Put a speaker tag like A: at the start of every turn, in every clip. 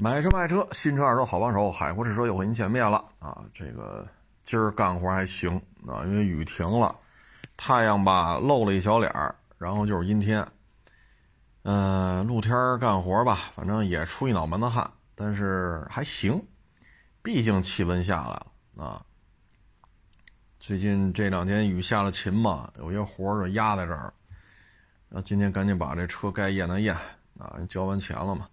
A: 买车卖车，新车二手好帮手，海阔试车又和您见面了啊！这个今儿干活还行啊，因为雨停了，太阳吧露了一小脸儿，然后就是阴天。嗯，露天干活吧，反正也出一脑门子汗，但是还行，毕竟气温下来了啊。最近这两天雨下了勤嘛，有些活儿就压在这儿，然后今天赶紧把这车该验的验啊，交完钱了嘛。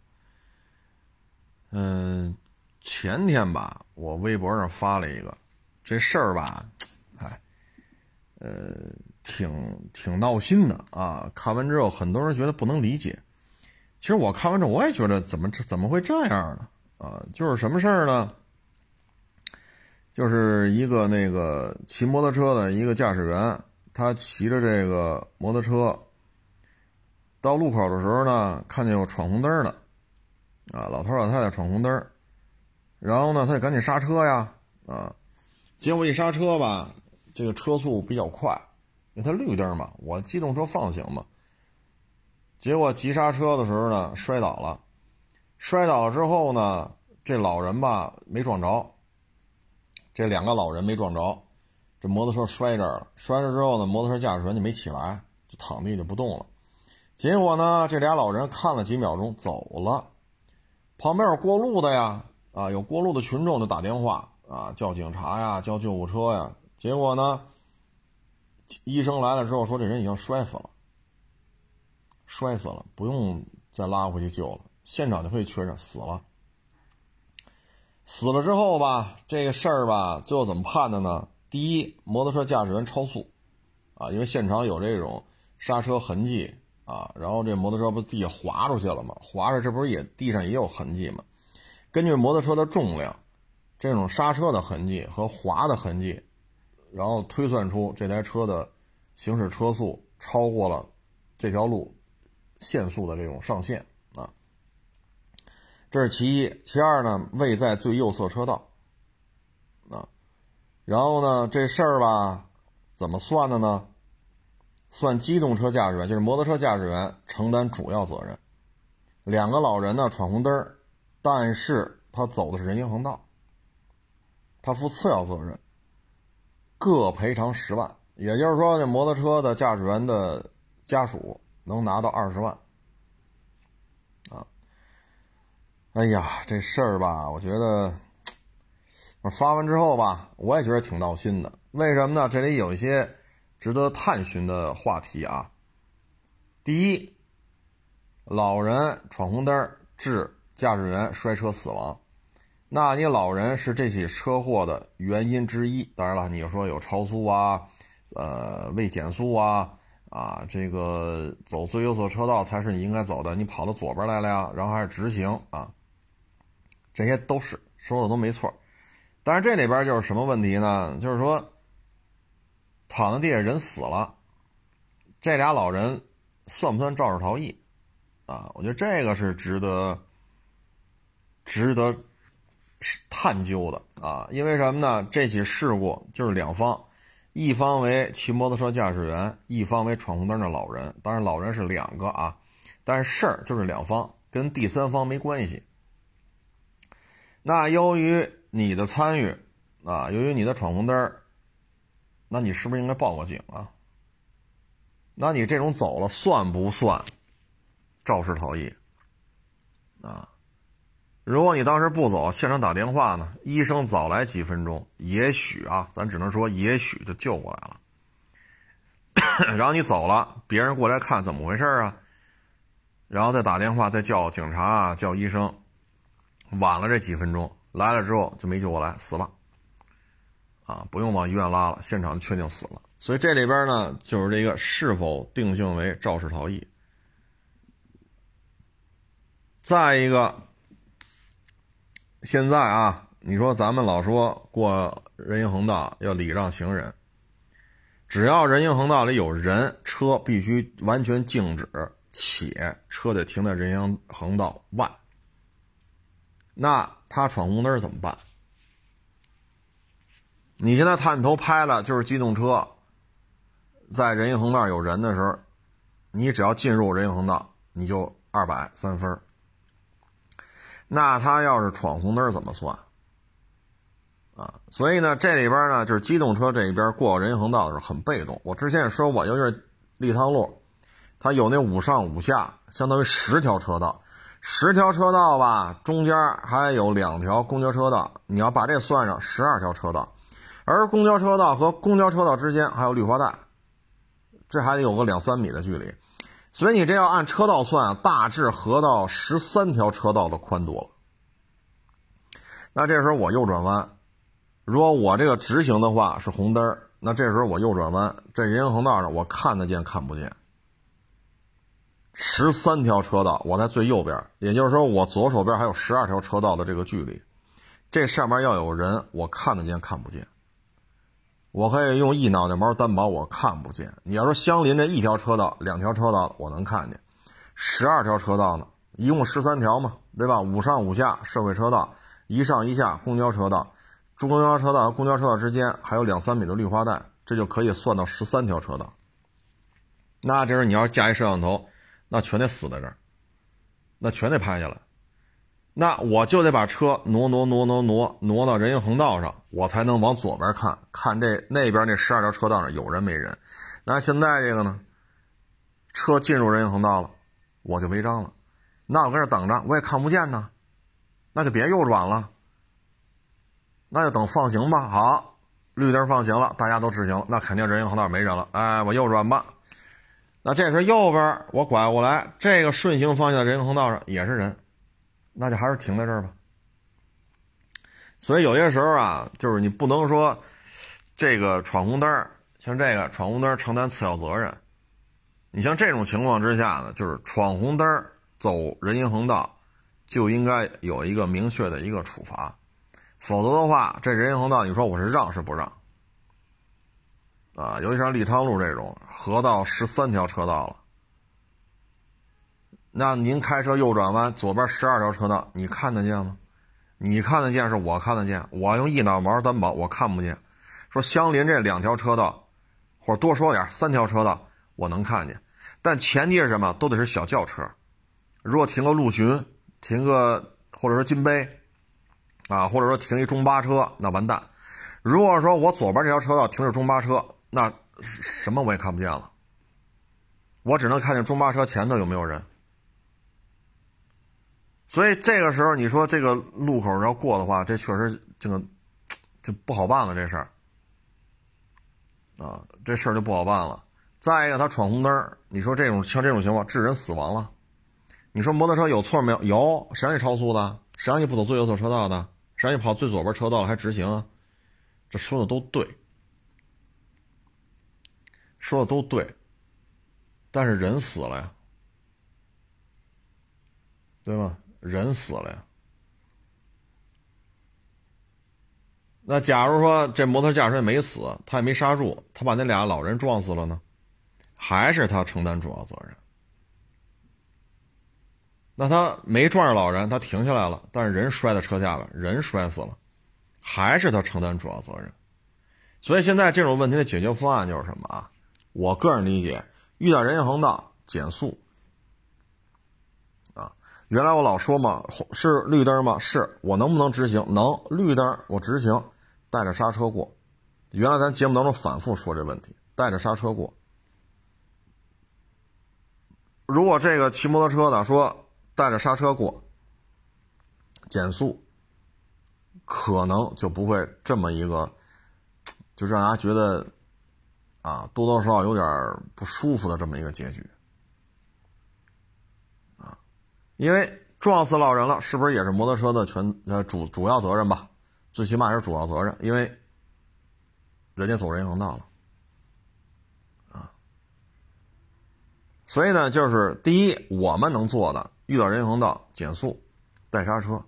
A: 嗯，前天吧，我微博上发了一个这事儿吧，哎，呃，挺挺闹心的啊。看完之后，很多人觉得不能理解。其实我看完之后，我也觉得怎么怎么会这样呢？啊，就是什么事儿呢？就是一个那个骑摩托车的一个驾驶员，他骑着这个摩托车到路口的时候呢，看见有闯红灯的。啊，老头老太太闯红灯，然后呢，他就赶紧刹车呀，啊，结果一刹车吧，这个车速比较快，因为它绿灯嘛，我机动车放行嘛，结果急刹车的时候呢，摔倒了，摔倒了之后呢，这老人吧没撞着，这两个老人没撞着，这摩托车摔这儿了，摔着之后呢，摩托车驾驶员就没起来，就躺地就不动了，结果呢，这俩老人看了几秒钟走了。旁边有过路的呀，啊，有过路的群众就打电话啊，叫警察呀，叫救护车呀。结果呢，医生来了之后说这人已经摔死了，摔死了，不用再拉回去救了，现场就可以确认死了。死了之后吧，这个事儿吧，最后怎么判的呢？第一，摩托车驾驶员超速，啊，因为现场有这种刹车痕迹。啊，然后这摩托车不地下滑出去了吗？滑着，这不是也地上也有痕迹吗？根据摩托车的重量，这种刹车的痕迹和滑的痕迹，然后推算出这台车的行驶车速超过了这条路限速的这种上限啊。这是其一，其二呢，未在最右侧车道啊。然后呢，这事儿吧，怎么算的呢？算机动车驾驶员，就是摩托车驾驶员承担主要责任。两个老人呢闯红灯，但是他走的是人行横道，他负次要责任，各赔偿十万。也就是说，这摩托车的驾驶员的家属能拿到二十万。啊，哎呀，这事儿吧，我觉得发完之后吧，我也觉得挺闹心的。为什么呢？这里有一些。值得探寻的话题啊！第一，老人闯红灯致驾驶员摔车死亡，那你老人是这起车祸的原因之一。当然了，你说有超速啊，呃，未减速啊，啊，这个走最右侧车道才是你应该走的，你跑到左边来了呀，然后还是直行啊，这些都是说的都没错。但是这里边就是什么问题呢？就是说。躺在地下，人死了，这俩老人算不算肇事逃逸？啊，我觉得这个是值得值得探究的啊！因为什么呢？这起事故就是两方，一方为骑摩托车驾驶员，一方为闯红灯的老人。当然，老人是两个啊，但是事儿就是两方，跟第三方没关系。那由于你的参与啊，由于你的闯红灯。那你是不是应该报个警啊？那你这种走了算不算肇事逃逸啊？如果你当时不走，现场打电话呢，医生早来几分钟，也许啊，咱只能说也许就救过来了。然后你走了，别人过来看怎么回事啊？然后再打电话，再叫警察，啊叫医生，晚了这几分钟，来了之后就没救过来，死了。啊，不用往医院拉了，现场就确定死了。所以这里边呢，就是这个是否定性为肇事逃逸。再一个，现在啊，你说咱们老说过人行横道要礼让行人，只要人行横道里有人，车必须完全静止，且车得停在人行横道外。那他闯红灯怎么办？你现在探头拍了，就是机动车在人行横道有人的时候，你只要进入人行横道，你就二百三分。那他要是闯红灯怎么算？啊，所以呢，这里边呢就是机动车这一边过人行横道的时候很被动。我之前也说过，尤其是立汤路，它有那五上五下，相当于十条车道，十条车道吧，中间还有两条公交车道，你要把这算上，十二条车道，而公交车道和公交车道之间还有绿化带，这还得有个两三米的距离。所以你这要按车道算，大致合到十三条车道的宽度了。那这时候我右转弯，如果我这个直行的话是红灯那这时候我右转弯，这人行横道上我看得见看不见？十三条车道，我在最右边，也就是说我左手边还有十二条车道的这个距离，这上面要有人，我看得见看不见？我可以用一脑袋毛担保，我看不见。你要说相邻这一条车道、两条车道，我能看见；十二条车道呢，一共十三条嘛，对吧？五上五下社会车道，一上一下公交车道，中公交车道和公交车道之间还有两三米的绿化带，这就可以算到十三条车道。那这时候你要架一摄像头，那全得死在这儿，那全得拍下来。那我就得把车挪挪挪挪挪挪到人行横道上，我才能往左边看看这那边那十二条车道上有人没人。那现在这个呢，车进入人行横道了，我就违章了。那我搁这等着，我也看不见呢，那就别右转了，那就等放行吧。好，绿灯放行了，大家都直行了，那肯定人行横道没人了。哎，我右转吧。那这时候右边我拐过来，这个顺行方向的人行横道上也是人。那就还是停在这儿吧。所以有些时候啊，就是你不能说这个闯红灯，像这个闯红灯承担次要责任。你像这种情况之下呢，就是闯红灯走人行横道就应该有一个明确的一个处罚，否则的话，这人行横道你说我是让是不让？啊，尤其像立汤路这种河道十三条车道了。那您开车右转弯，左边十二条车道，你看得见吗？你看得见是我看得见，我用一脑毛担保我看不见。说相邻这两条车道，或者多说点三条车道，我能看见。但前提是什么？都得是小轿车。如果停个陆巡，停个或者说金杯，啊，或者说停一中巴车，那完蛋。如果说我左边这条车道停着中巴车，那什么我也看不见了。我只能看见中巴车前头有没有人。所以这个时候，你说这个路口要过的话，这确实这个就不好办了。这事儿啊，这事儿就不好办了。再一个，他闯红灯，你说这种像这种情况致人死亡了，你说摩托车有错没有？有，谁让你超速的？谁让你不走最右侧车道的？谁让你跑最左边车道还直行？啊这说的都对，说的都对，但是人死了呀，对吧？人死了呀，那假如说这摩托驾驶员没死，他也没刹住，他把那俩老人撞死了呢，还是他承担主要责任。那他没撞着老人，他停下来了，但是人摔在车下了，人摔死了，还是他承担主要责任。所以现在这种问题的解决方案就是什么啊？我个人理解，遇到人行横道减速。原来我老说嘛，是绿灯吗？是我能不能直行？能，绿灯我直行，带着刹车过。原来咱节目当中反复说这问题，带着刹车过。如果这个骑摩托车的说带着刹车过，减速，可能就不会这么一个，就让大家觉得啊多多少少有点不舒服的这么一个结局。因为撞死老人了，是不是也是摩托车的全呃主主要责任吧？最起码是主要责任，因为人家走人行道了啊。所以呢，就是第一，我们能做的，遇到人行道减速、带刹车，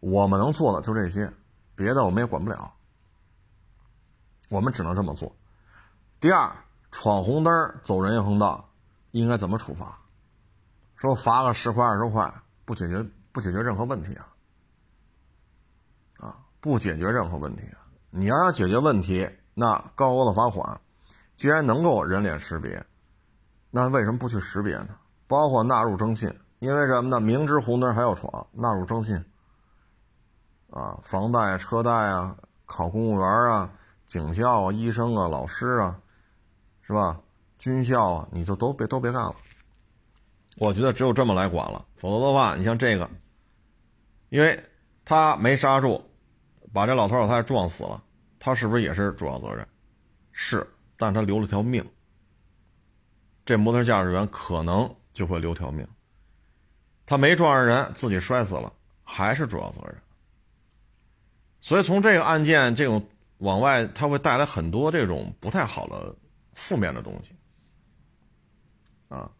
A: 我们能做的就这些，别的我们也管不了，我们只能这么做。第二，闯红灯走人行道，应该怎么处罚？说罚个十块二十块不解决不解决任何问题啊，啊不解决任何问题啊！你要想解决问题，那高额的罚款，既然能够人脸识别，那为什么不去识别呢？包括纳入征信，因为什么呢？明知红灯还要闯，纳入征信啊，房贷、车贷啊，考公务员啊，警校啊，医生啊，老师啊，是吧？军校啊，你就都别都别干了。我觉得只有这么来管了，否则的话，你像这个，因为他没刹住，把这老头老太太撞死了，他是不是也是主要责任？是，但他留了条命。这摩托驾驶员可能就会留条命。他没撞上人，自己摔死了，还是主要责任。所以从这个案件这种往外，他会带来很多这种不太好的负面的东西，啊，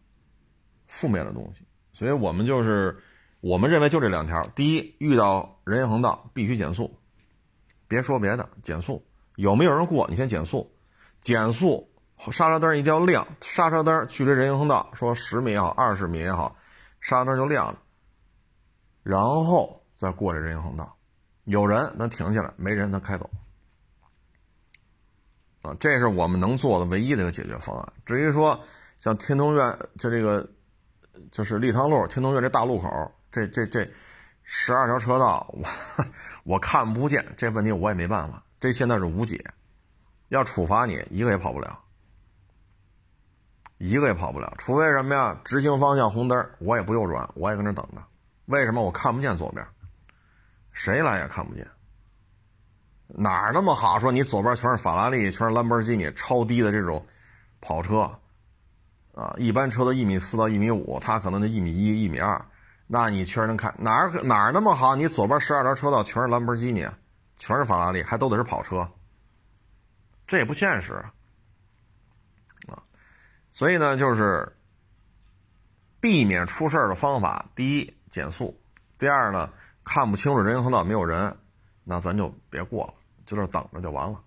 A: 负面的东西。所以我们就是，我们认为就这两条：第一，遇到人行横道必须减速，别说别的，减速。有没有人过，你先减速，减速。刹车灯一定要亮，刹车灯距离人行横道说十米也好，二十米也好，刹车灯就亮了，然后再过这人行横道，有人能停下来，没人能开走，啊，这是我们能做的唯一的一个解决方案。至于说像天通苑，就这个就是立汤路天通苑这大路口，这这这十二条车道，我我看不见，这问题我也没办法，这现在是无解，要处罚你一个也跑不了。一个也跑不了，除非什么呀？直行方向红灯，我也不右转，我也跟这等着。为什么我看不见左边？谁来也看不见。哪儿那么好？说你左边全是法拉利，全是兰博基尼，超低的这种跑车啊！一般车都一米四到一米五，他可能就一米一、一米二。那你确实能看哪儿哪儿那么好？你左边十二条车道全是兰博基尼，全是法拉利，还都得是跑车，这也不现实啊。所以呢，就是避免出事的方法：第一，减速；第二呢，看不清楚人行横道没有人，那咱就别过了，就这等着就完了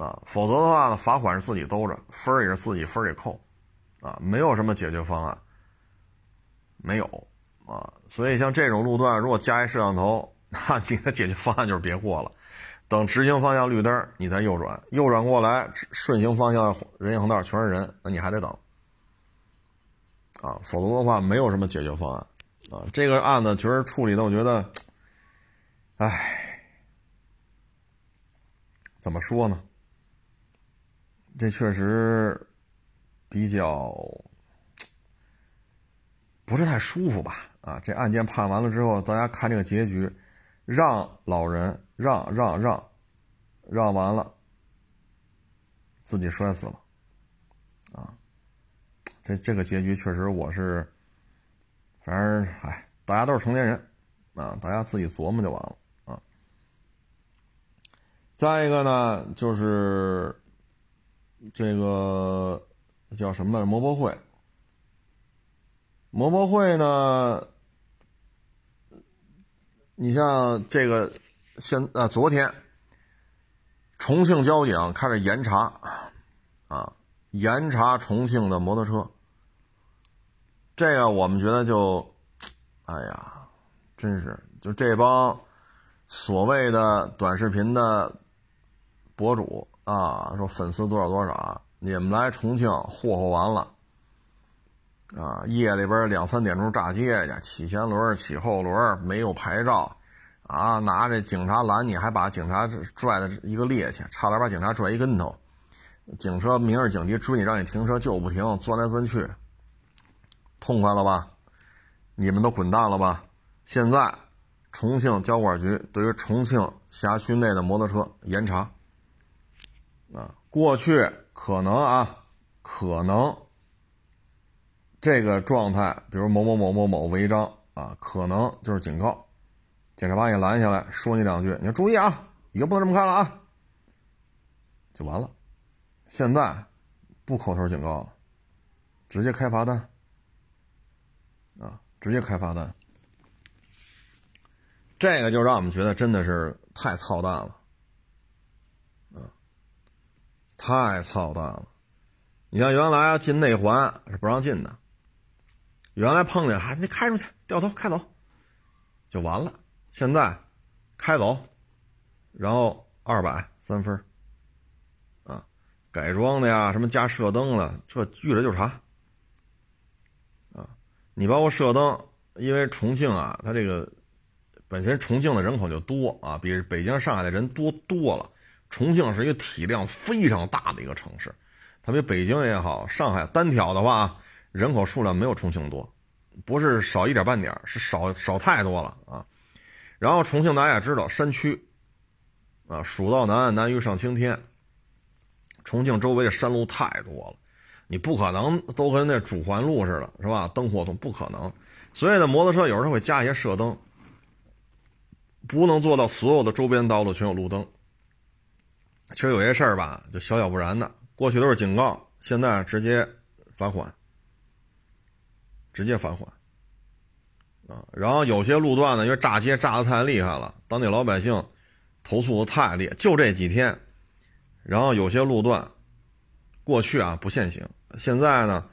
A: 啊！否则的话呢，罚款是自己兜着，分儿也是自己分儿给扣啊，没有什么解决方案，没有啊！所以像这种路段，如果加一摄像头，那你的解决方案就是别过了。等直行方向绿灯，你再右转，右转过来顺行方向人行横道全是人，那你还得等啊，否则的话没有什么解决方案啊。这个案子其实处理的，我觉得，唉，怎么说呢？这确实比较不是太舒服吧？啊，这案件判完了之后，大家看这个结局，让老人。让让让，让完了，自己摔死了，啊，这这个结局确实我是，反正哎，大家都是成年人，啊，大家自己琢磨就完了啊。再一个呢，就是这个叫什么来着？摩博会，摩博会呢，你像这个。现啊，昨天重庆交警开始严查，啊，严查重庆的摩托车。这个我们觉得就，哎呀，真是就这帮所谓的短视频的博主啊，说粉丝多少多少，你们来重庆霍霍完了，啊，夜里边两三点钟炸街去，骑前轮、骑后轮，没有牌照。啊！拿着警察拦你，还把警察拽的一个趔趄，差点把警察拽一跟头。警车明着警笛追你，让你停车就不停，钻来钻去，痛快了吧？你们都滚蛋了吧？现在重庆交管局对于重庆辖区内的摩托车严查。啊，过去可能啊，可能这个状态，比如某某某某某违章啊，可能就是警告。警察把你拦下来，说你两句，你要注意啊，以后不能这么开了啊，就完了。现在不口头警告了，直接开罚单啊，直接开罚单。这个就让我们觉得真的是太操蛋了，啊，太操蛋了。你像原来进内环是不让进的，原来碰见还你开出去，掉头开走，就完了。现在开走，然后二百三分啊，改装的呀，什么加射灯了，这遇着就查啊。你包括射灯，因为重庆啊，它这个本身重庆的人口就多啊，比北京、上海的人多多了。重庆是一个体量非常大的一个城市，它比北京也好，上海单挑的话，人口数量没有重庆多，不是少一点半点，是少少太多了啊。然后重庆大家也知道，山区啊，蜀道难，难于上青天。重庆周围的山路太多了，你不可能都跟那主环路似的，是吧？灯火通不可能，所以呢，摩托车有时候会加一些射灯，不能做到所有的周边道路全有路灯。其实有些事儿吧，就小小不然的，过去都是警告，现在直接罚款，直接罚款，啊，然后有些路段呢，因为炸街炸的太厉害了，当地老百姓投诉的太厉，就这几天，然后有些路段，过去啊不限行，现在呢，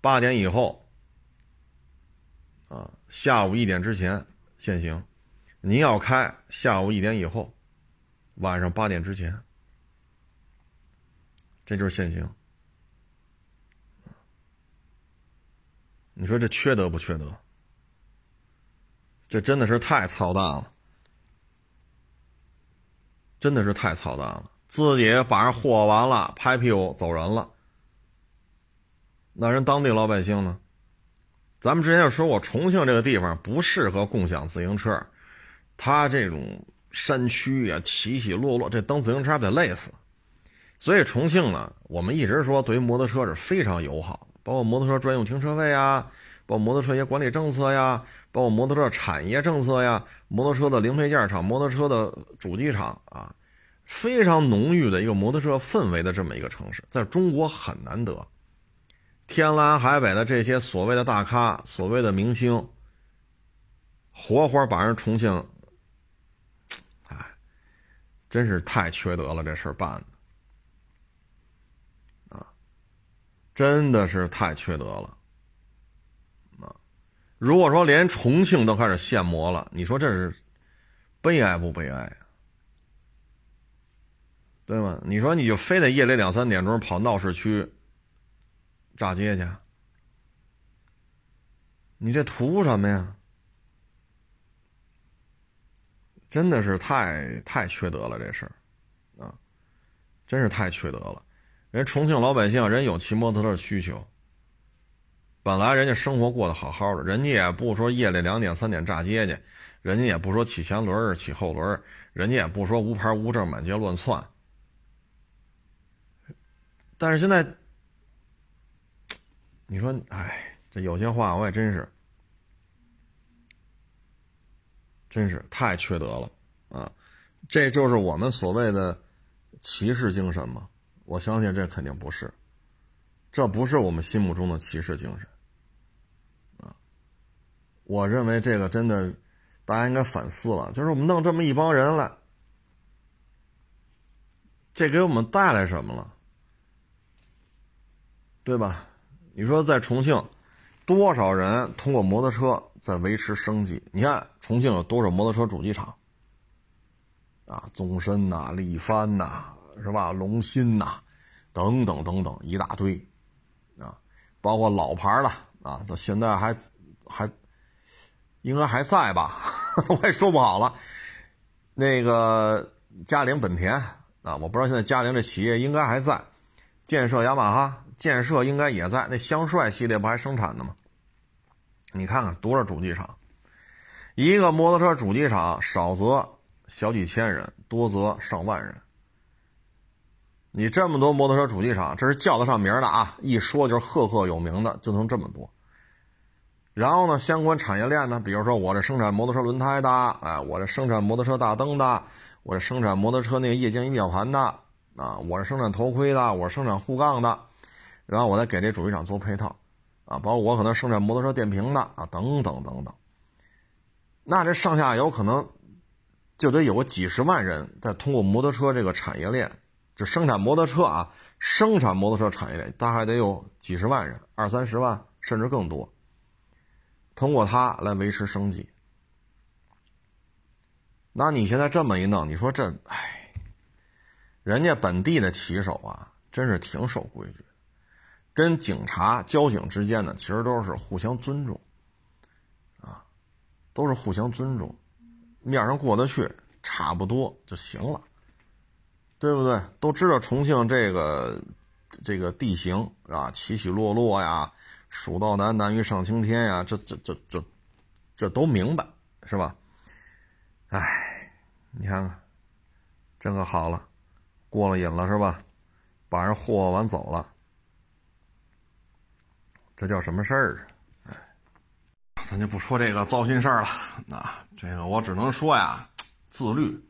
A: 八点以后，啊，下午一点之前限行，您要开下午一点以后，晚上八点之前。这就是限行，你说这缺德不缺德？这真的是太操蛋了，真的是太操蛋了！自己把人祸完了，拍屁股走人了，那人当地老百姓呢？咱们之前就说过，重庆这个地方不适合共享自行车，它这种山区啊，起起落落，这蹬自行车得累死。所以重庆呢，我们一直说对于摩托车是非常友好，包括摩托车专用停车位啊，包括摩托车一些管理政策呀，包括摩托车产业政策呀，摩托车的零配件厂、摩托车的主机厂啊，非常浓郁的一个摩托车氛围的这么一个城市，在中国很难得。天南海北的这些所谓的大咖、所谓的明星，活活把人重庆，哎，真是太缺德了，这事儿办的。真的是太缺德了，啊！如果说连重庆都开始限摩了，你说这是悲哀不悲哀啊？对吗？你说你就非得夜里两三点钟跑闹市区炸街去，你这图什么呀？真的是太太缺德了，这事儿啊，真是太缺德了。人重庆老百姓，人有骑摩托车的需求。本来人家生活过得好好的，人家也不说夜里两点三点炸街去，人家也不说骑前轮骑后轮人家也不说无牌无证满街乱窜。但是现在，你说，哎，这有些话我也真是，真是太缺德了啊！这就是我们所谓的骑士精神吗？我相信这肯定不是，这不是我们心目中的骑士精神，啊！我认为这个真的，大家应该反思了。就是我们弄这么一帮人来，这给我们带来什么了？对吧？你说在重庆，多少人通过摩托车在维持生计？你看重庆有多少摩托车主机厂？啊，宗申呐，力帆呐。是吧？龙鑫呐，等等等等，一大堆，啊，包括老牌的啊，到现在还还应该还在吧？我也说不好了。那个嘉陵本田啊，我不知道现在嘉陵这企业应该还在。建设雅马哈，建设应该也在。那香帅系列不还生产的吗？你看看多少主机厂，一个摩托车主机厂少则小几千人，多则上万人。你这么多摩托车主机厂，这是叫得上名的啊！一说就是赫赫有名的，就能这么多。然后呢，相关产业链呢，比如说我这生产摩托车轮胎的，哎，我这生产摩托车大灯的，我这生产摩托车那个液晶仪表盘的，啊，我这生产头盔的，我生产护杠的，然后我再给这主机厂做配套，啊，包括我可能生产摩托车电瓶的，啊，等等等等。那这上下游可能就得有个几十万人在通过摩托车这个产业链。就生产摩托车啊，生产摩托车产业链大概得有几十万人，二三十万甚至更多。通过它来维持生计。那你现在这么一弄，你说这，哎，人家本地的骑手啊，真是挺守规矩，跟警察、交警之间呢，其实都是互相尊重。啊都是互相尊重，面上过得去，差不多就行了，对不对？都知道重庆这个这个地形啊，起起落落呀，蜀道难，难于上青天呀，这这这这这都明白是吧？哎，你看看，这可好了，过了瘾了是吧？把人霍霍完走了，这叫什么事儿啊？咱就不说这个糟心事儿了，啊，这个我只能说呀，自律，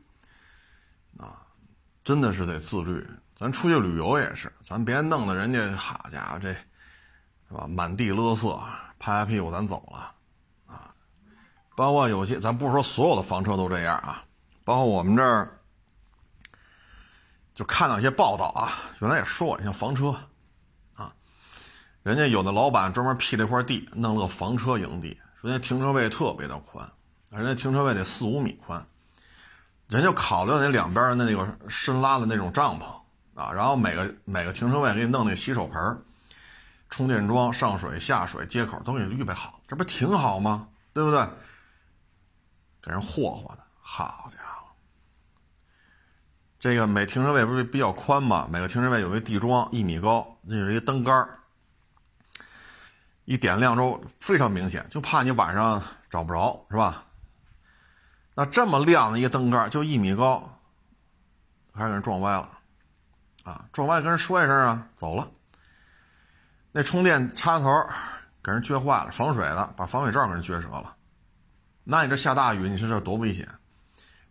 A: 真的是得自律。咱出去旅游也是，咱别弄得人家好家伙这，是吧？满地勒色，拍拍屁股咱走了，啊，包括有些，咱不是说所有的房车都这样啊，包括我们这儿，就看到一些报道啊，原来也说过，像房车，啊，人家有的老板专门辟了一块地，弄了个房车营地。人家停车位特别的宽，人家停车位得四五米宽，人家考虑那两边的那个深拉的那种帐篷啊，然后每个每个停车位给你弄那洗手盆、充电桩、上水下水接口都给你预备好，这不挺好吗？对不对？给人霍霍的，好家伙！这个每停车位不是比较宽吗？每个停车位有一个地桩一米高，那是一个灯杆一点亮之后非常明显，就怕你晚上找不着，是吧？那这么亮的一个灯杆，就一米高，还给人撞歪了，啊，撞歪跟人说一声啊，走了。那充电插头给人撅坏了，防水的，把防水罩给人撅折了。那你这下大雨，你说这多危险？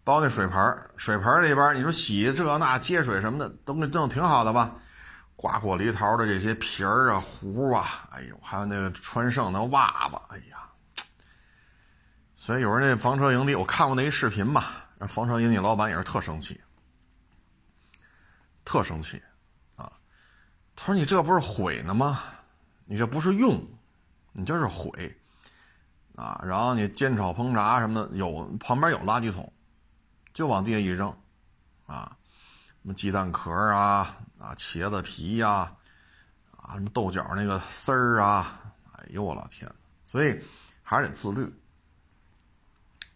A: 包那水盆，水盆里边你说洗这那接水什么的，都给弄挺好的吧？瓜果梨桃的这些皮儿啊、核啊，哎呦，还有那个穿剩的袜子，哎呀！所以有人那房车营地，我看过那一视频嘛，那房车营地老板也是特生气，特生气啊！他说：“你这不是毁呢吗？你这不是用，你这是毁啊！然后你煎炒烹炸什么的，有旁边有垃圾桶，就往地下一扔，啊，什么鸡蛋壳啊。”啊，茄子皮呀，啊，什么豆角那个丝儿啊，哎呦我老天！所以还是得自律。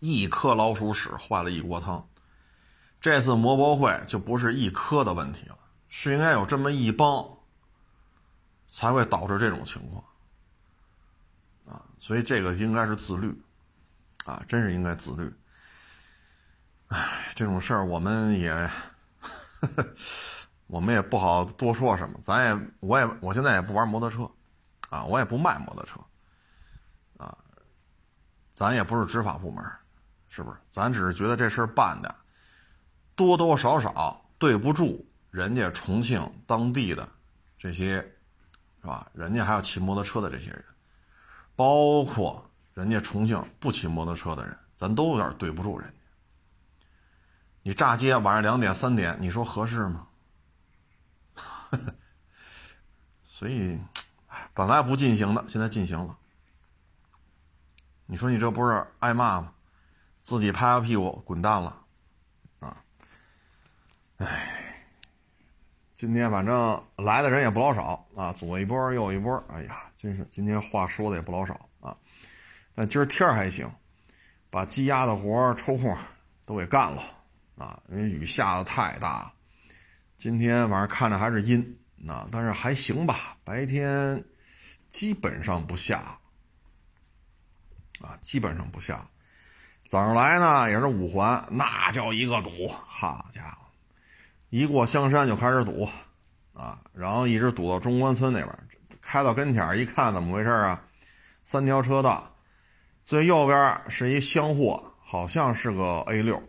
A: 一颗老鼠屎坏了一锅汤。这次摩博会就不是一颗的问题了，是应该有这么一帮，才会导致这种情况。啊，所以这个应该是自律，啊，真是应该自律。哎，这种事儿我们也。呵 呵我们也不好多说什么，咱也，我也，我现在也不玩摩托车，啊，我也不卖摩托车，啊，咱也不是执法部门，是不是？咱只是觉得这事儿办的多多少少对不住人家重庆当地的这些，是吧？人家还要骑摩托车的这些人，包括人家重庆不骑摩托车的人，咱都有点对不住人家。你炸街晚上两点三点，你说合适吗？所以，本来不进行的，现在进行了。你说你这不是挨骂吗？自己拍拍屁股滚蛋了，啊！哎，今天反正来的人也不老少啊，左一波右一波，哎呀，真是今天话说的也不老少啊。但今儿天还行，把积压的活抽空都给干了啊，因为雨下的太大。今天晚上看着还是阴，啊，但是还行吧。白天基本上不下，啊，基本上不下。早上来呢也是五环，那叫一个堵，好家伙，一过香山就开始堵，啊，然后一直堵到中关村那边，开到跟前一看怎么回事啊？三条车道，最右边是一厢货，好像是个 A 六，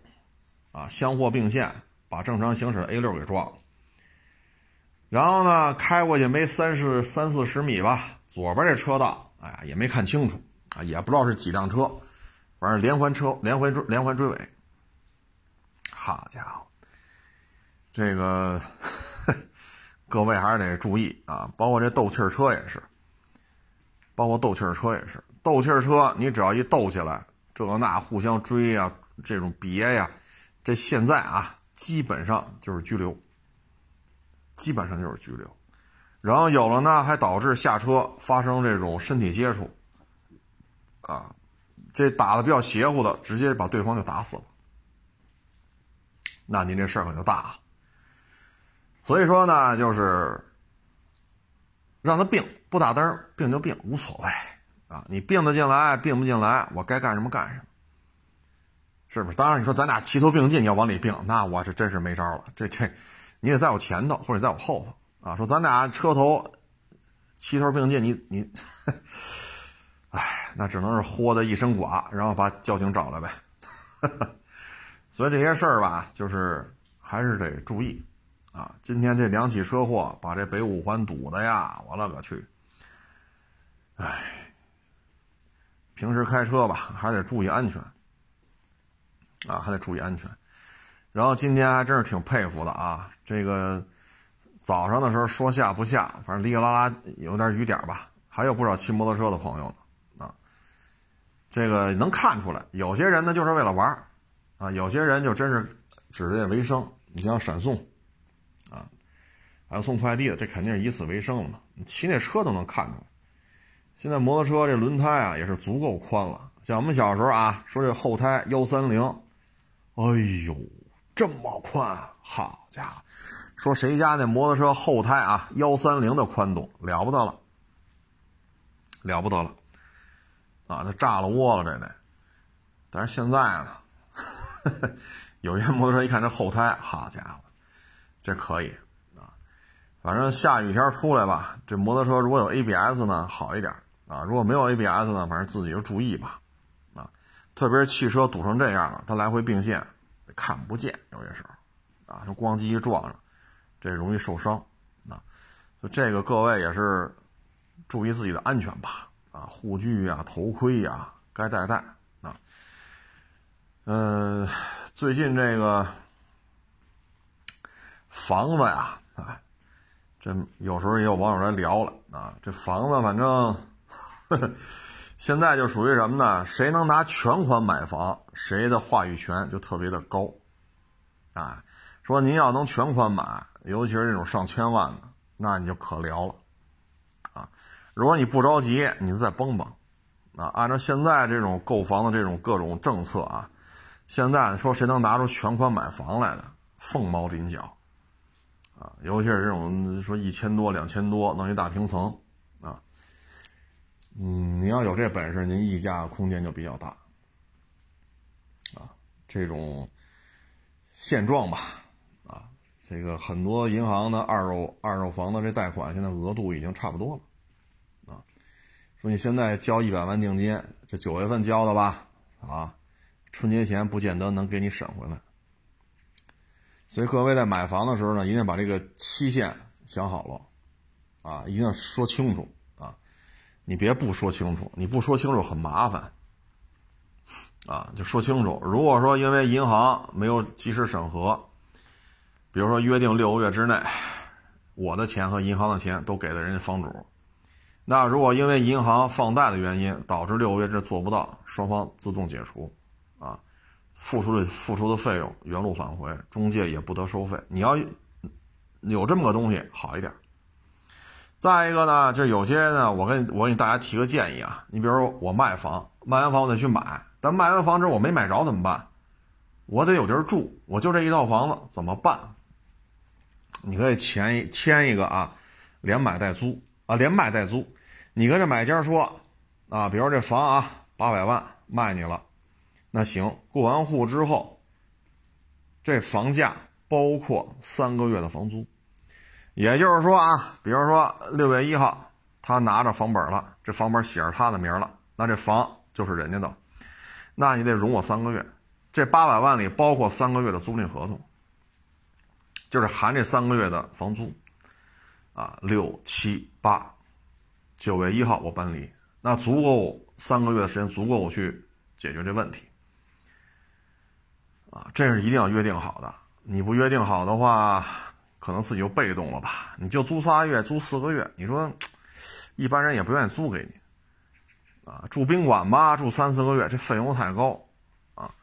A: 啊，厢货并线，把正常行驶的 A 六给撞了。然后呢，开过去没三十三四十米吧，左边这车道，哎呀，也没看清楚啊，也不知道是几辆车，反正连环车连环追连环追尾。好家伙，这个各位还是得注意啊，包括这斗气车也是，包括斗气车也是，斗气车你只要一斗起来，这个那互相追呀，这种别呀，这现在啊，基本上就是拘留。基本上就是拘留，然后有了呢，还导致下车发生这种身体接触，啊，这打的比较邪乎的，直接把对方就打死了，那您这事儿可就大了。所以说呢，就是让他病不打灯，病就病，无所谓啊。你病得进来，病不进来，我该干什么干什么，是不是？当然，你说咱俩齐头并进，你要往里并，那我是真是没招了。这这，你得在我前头，或者在我后头啊。说咱俩车头齐头并进，你你，哎，那只能是豁的一身剐，然后把交警找来呗。所以这些事儿吧，就是还是得注意。啊，今天这两起车祸把这北五环堵的呀，我勒个去！哎，平时开车吧，还得注意安全，啊，还得注意安全。然后今天还真是挺佩服的啊，这个早上的时候说下不下，反正哩哩啦啦有点雨点吧，还有不少骑摩托车的朋友呢，这个能看出来，有些人呢就是为了玩啊，有些人就真是指这为生。你像闪送。啊还有送快递的，这肯定是以此为生了嘛。你骑那车都能看出来。现在摩托车这轮胎啊，也是足够宽了。像我们小时候啊，说这后胎幺三零，哎呦，这么宽，好家伙！说谁家那摩托车后胎啊，幺三零的宽度了不得了，了不得了，啊，这炸了窝了这得。但是现在呢，有些摩托车一看这后胎，好家伙，这可以啊。反正下雨天出来吧，这摩托车如果有 ABS 呢，好一点啊。如果没有 ABS 呢，反正自己就注意吧，啊，特别是汽车堵成这样了，它来回并线，看不见，有些时候，啊，就咣叽一撞上，这容易受伤，啊，就这个各位也是注意自己的安全吧，啊，护具呀、头盔呀，该戴戴啊。嗯，最近这个房子呀，啊。这有时候也有网友来聊了啊，这房子反正呵呵 现在就属于什么呢？谁能拿全款买房，谁的话语权就特别的高，啊，说您要能全款买，尤其是这种上千万的，那你就可聊了，如果你不着急，你就再绷绷，啊，按照现在这种购房的这种各种政策啊，现在说谁能拿出全款买房来的，凤毛麟角。啊，尤其是这种说一千多、两千多弄一大平层，啊，嗯，你要有这本事，您溢价空间就比较大，啊，这种现状吧，啊，这个很多银行的二手二手房的这贷款现在额度已经差不多了，说你现在交一百万定金，这九月份交的吧，啊，春节前不见得能给你审回来。所以各位在买房的时候呢，一定把这个期限想好了，啊，一定要说清楚啊，你别不说清楚，你不说清楚很麻烦，啊，就说清楚。如果说因为银行没有及时审核，比如说约定六个月之内，我的钱和银行的钱都给了人家房主，那如果因为银行放贷的原因导致六个月这做不到，双方自动解除，啊。付出的付出的费用原路返回，中介也不得收费。你要有这么个东西好一点。再一个呢，就是有些呢，我跟我给大家提个建议啊，你比如说我卖房，卖完房我得去买，但卖完房之后我没买着怎么办？我得有地儿住，我就这一套房子怎么办？你可以签一签一个啊，连买带租啊，连卖带租。你跟这买家说啊，比如这房啊八百万卖你了。那行，过完户之后，这房价包括三个月的房租，也就是说啊，比如说六月一号他拿着房本了，这房本写着他的名了，那这房就是人家的，那你得容我三个月，这八百万里包括三个月的租赁合同，就是含这三个月的房租，啊，六七八，九月一号我搬离，那足够三个月的时间，足够我去解决这问题。啊，这是一定要约定好的。你不约定好的话，可能自己就被动了吧？你就租仨月，租四个月，你说一般人也不愿意租给你。啊，住宾馆吧，住三四个月，这费用太高啊。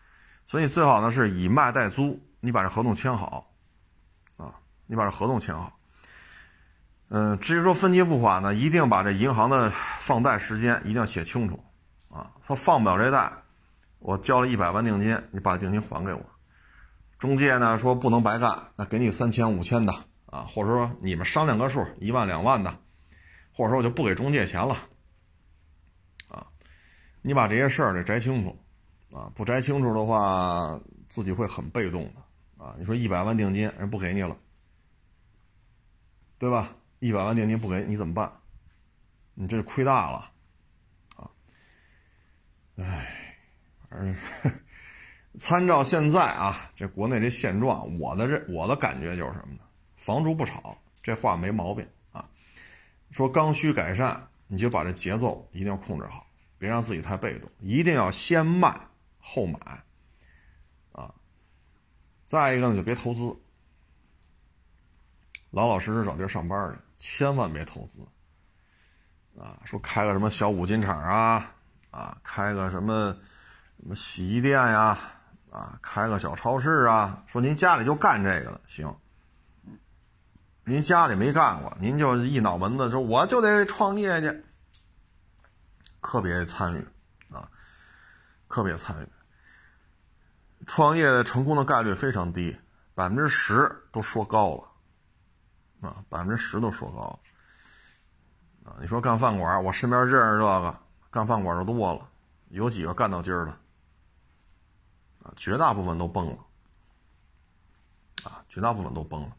A: 所以最好呢是以卖代租，你把这合同签好啊，你把这合同签好。嗯，至于说分期付款呢，一定把这银行的放贷时间一定要写清楚啊，说放不了这贷，我交了一百万定金，你把定金还给我。中介呢说不能白干，那给你三千五千的啊，或者说你们商量个数，一万两万的，或者说我就不给中介钱了，啊，你把这些事儿得摘清楚，啊，不摘清楚的话，自己会很被动的，啊，你说一百万定金人不给你了，对吧？一百万定金不给你怎么办？你这亏大了，啊，唉，反正。参照现在啊，这国内这现状，我的这我的感觉就是什么呢？房住不炒，这话没毛病啊。说刚需改善，你就把这节奏一定要控制好，别让自己太被动，一定要先卖后买啊。再一个呢，就别投资，老老实实找地儿上班去，千万别投资啊。说开个什么小五金厂啊，啊，开个什么什么洗衣店呀。啊，开个小超市啊！说您家里就干这个的，行。您家里没干过，您就一脑门子说我就得创业去，可别参与啊，可别参与。创业成功的概率非常低，百分之十都说高了啊，百分之十都说高了啊。你说干饭馆，我身边认识这个干饭馆的多了，有几个干到今儿的？啊，绝大部分都崩了，啊，绝大部分都崩了。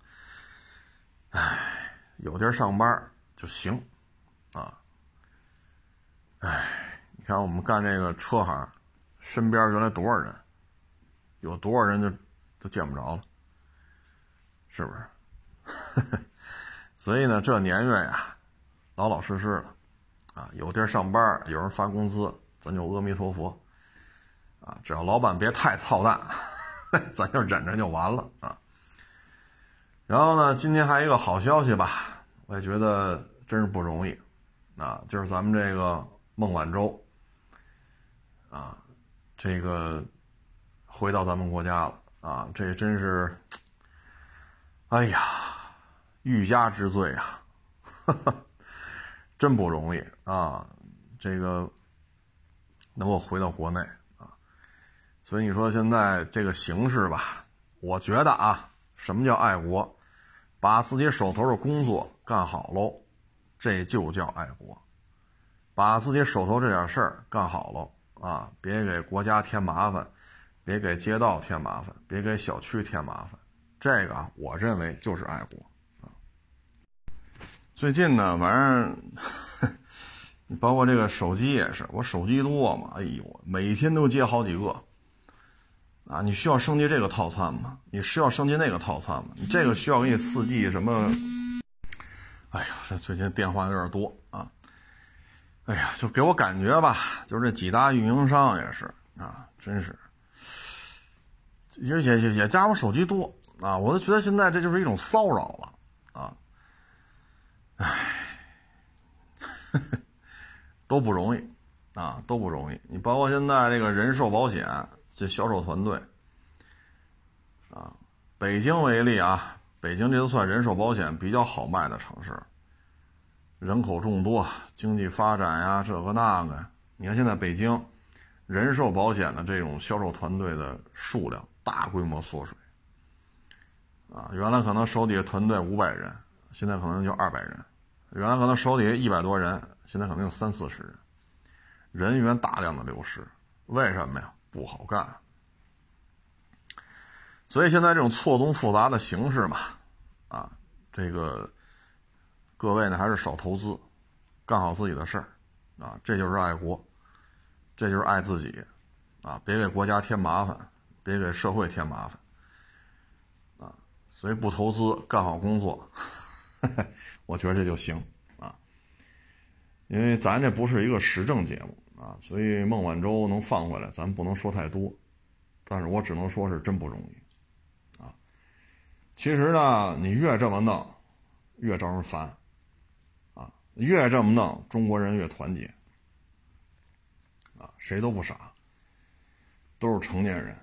A: 唉，有地儿上班就行，啊，唉，你看我们干这个车行，身边原来多少人，有多少人就都见不着了，是不是？所以呢，这年月呀，老老实实的，啊，有地儿上班，有人发工资，咱就阿弥陀佛。啊，只要老板别太操蛋，咱就忍着就完了啊。然后呢，今天还有一个好消息吧，我也觉得真是不容易啊，就是咱们这个孟晚舟啊，这个回到咱们国家了啊，这真是，哎呀，欲加之罪啊，真不容易啊，这个能够回到国内啊。所以你说现在这个形势吧，我觉得啊，什么叫爱国？把自己手头的工作干好喽，这就叫爱国。把自己手头这点事儿干好喽啊，别给国家添麻烦，别给街道添麻烦，别给小区添麻烦。这个我认为就是爱国。最近呢，反正你包括这个手机也是，我手机多嘛，哎呦，每天都接好几个。啊，你需要升级这个套餐吗？你需要升级那个套餐吗？你这个需要给你四 G 什么？哎呀，这最近电话有点多啊！哎呀，就给我感觉吧，就是这几大运营商也是啊，真是，也也也也加我手机多啊，我都觉得现在这就是一种骚扰了！哎，都不容易啊，都不容易。你包括现在这个人寿保险。这销售团队，啊，北京为例啊，北京这都算人寿保险比较好卖的城市，人口众多，经济发展呀，这个那个。你看现在北京人寿保险的这种销售团队的数量大规模缩水，啊，原来可能手底下团队五百人，现在可能就二百人；原来可能手底下一百多人，现在可能有三四十人，人员大量的流失，为什么呀？不好干，所以现在这种错综复杂的形势嘛，啊，这个各位呢还是少投资，干好自己的事儿，啊，这就是爱国，这就是爱自己，啊，别给国家添麻烦，别给社会添麻烦，啊，所以不投资，干好工作，我觉得这就行啊，因为咱这不是一个时政节目。啊，所以孟晚舟能放回来，咱不能说太多，但是我只能说是真不容易，啊，其实呢，你越这么弄，越招人烦，啊，越这么弄，中国人越团结，啊，谁都不傻，都是成年人，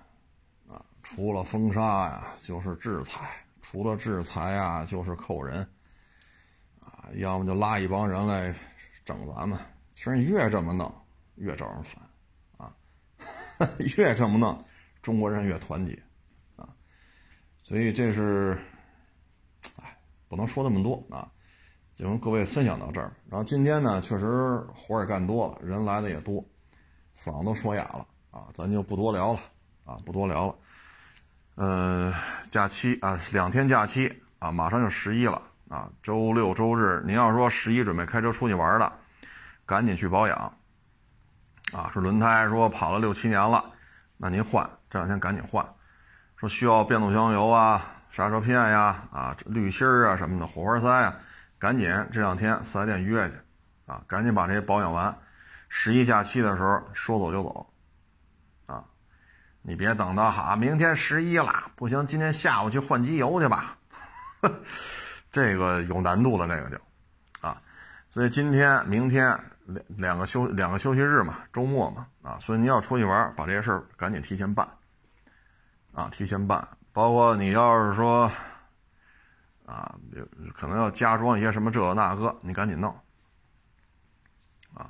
A: 啊，除了封杀呀，就是制裁，除了制裁呀，就是扣人，要么就拉一帮人来整咱们，其实越这么弄。越招人烦啊，越这么弄，中国人越团结啊，所以这是，哎，不能说那么多啊，就跟各位分享到这儿。然后今天呢，确实活也干多了，人来的也多，嗓子都说哑了啊，咱就不多聊了啊，不多聊了。嗯，假期啊，两天假期啊，马上就十一了啊，周六周日，您要说十一准备开车出去玩的，赶紧去保养。啊，说轮胎说跑了六七年了，那您换这两天赶紧换。说需要变速箱油啊、刹车片呀、啊滤芯儿啊什么的、火花塞啊，赶紧这两天四 S 店约去，啊，赶紧把这些保养完。十一假期的时候说走就走，啊，你别等到哈明天十一了，不行，今天下午去换机油去吧。这个有难度的，这个就，啊，所以今天、明天。两两个休两个休息日嘛，周末嘛，啊，所以您要出去玩，把这些事儿赶紧提前办，啊，提前办。包括你要是说，啊，可能要加装一些什么这个那个，你赶紧弄，啊，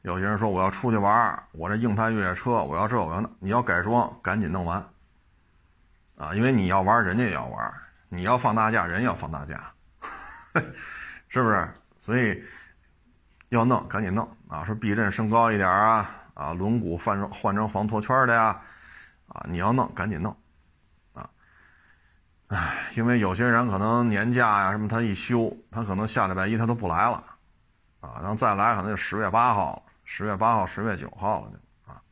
A: 有些人说我要出去玩，我这硬派越野车我要这我要那，你要改装赶紧弄完，啊，因为你要玩，人家也要玩，你要放大假，人要放大假，是不是？所以。要弄赶紧弄啊！说避震升高一点啊，啊轮毂换成换成防脱圈的呀，啊你要弄赶紧弄，啊，唉，因为有些人可能年假呀什么他一休，他可能下礼拜一他都不来了，啊，然后再来可能就十月八号、十月八号、十月九号了就啊，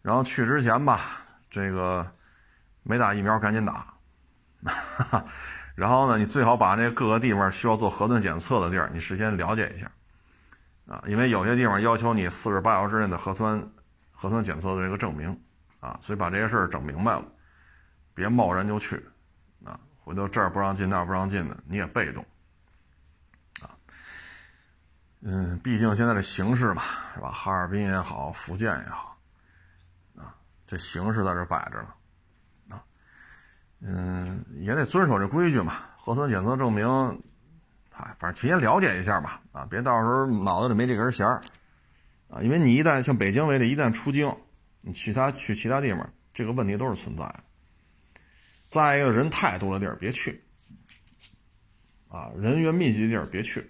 A: 然后去之前吧，这个没打疫苗赶紧打，然后呢，你最好把那各个地方需要做核酸检测的地儿，你事先了解一下。啊，因为有些地方要求你四十八小时内的核酸核酸检测的这个证明，啊，所以把这些事儿整明白了，别贸然就去，啊，回头这儿不让进那儿不让进的你也被动，啊，嗯，毕竟现在的形势嘛，是吧？哈尔滨也好，福建也好，啊，这形势在这摆着呢，嗯，也得遵守这规矩嘛，核酸检测证明。啊，反正提前了解一下吧，啊，别到时候脑子里没这根弦儿，啊，因为你一旦像北京为例，一旦出京，你其他去其他地方，这个问题都是存在的。再一个人太多的地儿别去，啊，人员密集的地儿别去，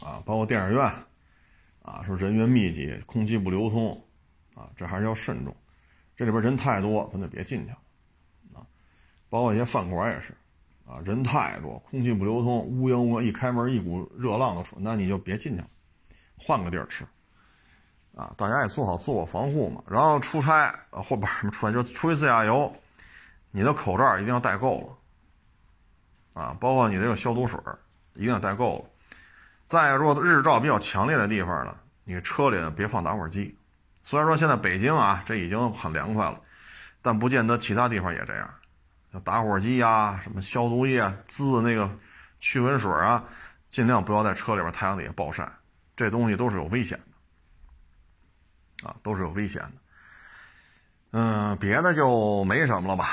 A: 啊，包括电影院，啊，说人员密集，空气不流通，啊，这还是要慎重。这里边人太多，咱就别进去了，包括一些饭馆也是。啊，人太多，空气不流通，乌泱乌泱，一开门一股热浪都出，那你就别进去了，换个地儿吃。啊，大家也做好自我防护嘛。然后出差，或不是什么出差，就出去自驾游，你的口罩一定要带够了。啊，包括你这个消毒水一定要带够了。再说日照比较强烈的地方呢，你车里呢别放打火机。虽然说现在北京啊，这已经很凉快了，但不见得其他地方也这样。打火机呀，什么消毒液、滋那个驱蚊水啊，尽量不要在车里边太阳底下暴晒，这东西都是有危险的，啊，都是有危险的。嗯，别的就没什么了吧？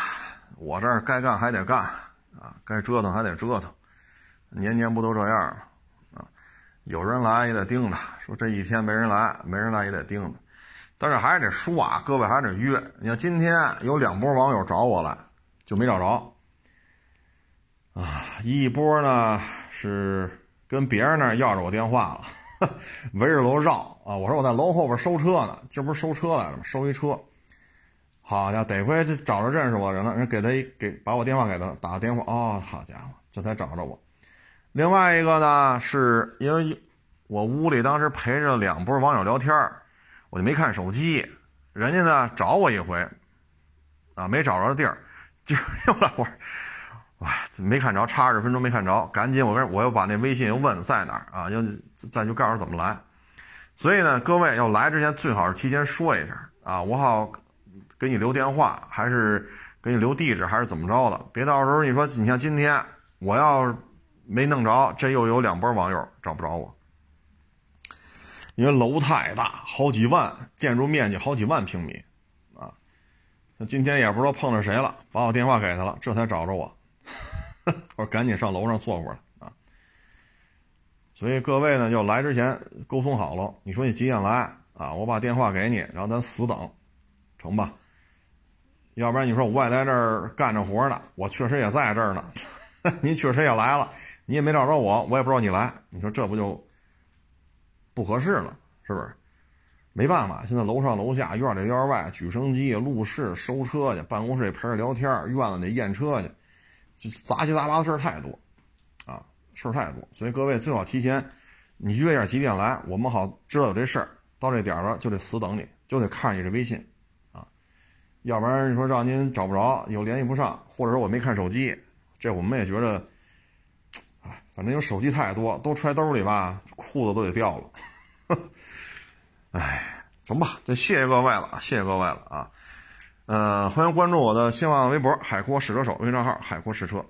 A: 我这儿该干还得干，啊，该折腾还得折腾，年年不都这样吗啊？有人来也得盯着，说这一天没人来，没人来也得盯着，但是还是得说啊，各位还是得约。你看今天有两波网友找我来。就没找着，啊，一波呢是跟别人那要着我电话了，围着楼绕啊。我说我在楼后边收车呢，今不是收车来了吗？收一车，好家伙，得亏这找着认识我人了，人给他给把我电话给他打个电话，哦，好家伙，这才找着我。另外一个呢，是因为我屋里当时陪着两波网友聊天我就没看手机，人家呢找我一回，啊，没找着地儿。就又来会儿，哇，没看着，差二十分钟没看着，赶紧我跟我又把那微信又问在哪儿啊，又再就告诉怎么来。所以呢，各位要来之前最好是提前说一声啊，我好给你留电话，还是给你留地址，还是怎么着的？别到时候你说你像今天我要没弄着，这又有两波网友找不着我，因为楼太大，好几万建筑面积，好几万平米。今天也不知道碰着谁了，把我电话给他了，这才找着我。我说赶紧上楼上坐会儿啊。所以各位呢，就来之前沟通好了，你说你几点来啊？我把电话给你，然后咱死等，成吧？要不然你说我外在这儿干着活呢，我确实也在这儿呢，您确实也来了，你也没找着我，我也不知道你来，你说这不就不合适了，是不是？没办法，现在楼上楼下、院里院外、举升机、路试、收车去，办公室里陪着聊天，院子里验车去，就杂七杂八的事儿太多，啊，事儿太多，所以各位最好提前，你约一下几点来，我们好知道有这事儿，到这点了就得死等你，就得看你这微信，啊，要不然你说让您找不着，又联系不上，或者说我没看手机，这我们也觉得，哎，反正有手机太多，都揣兜里吧，裤子都得掉了。哎，行吧，那谢谢各位了，谢谢各位了啊！呃，欢迎关注我的新浪微博“海阔试车手”微信账号“海阔试车”。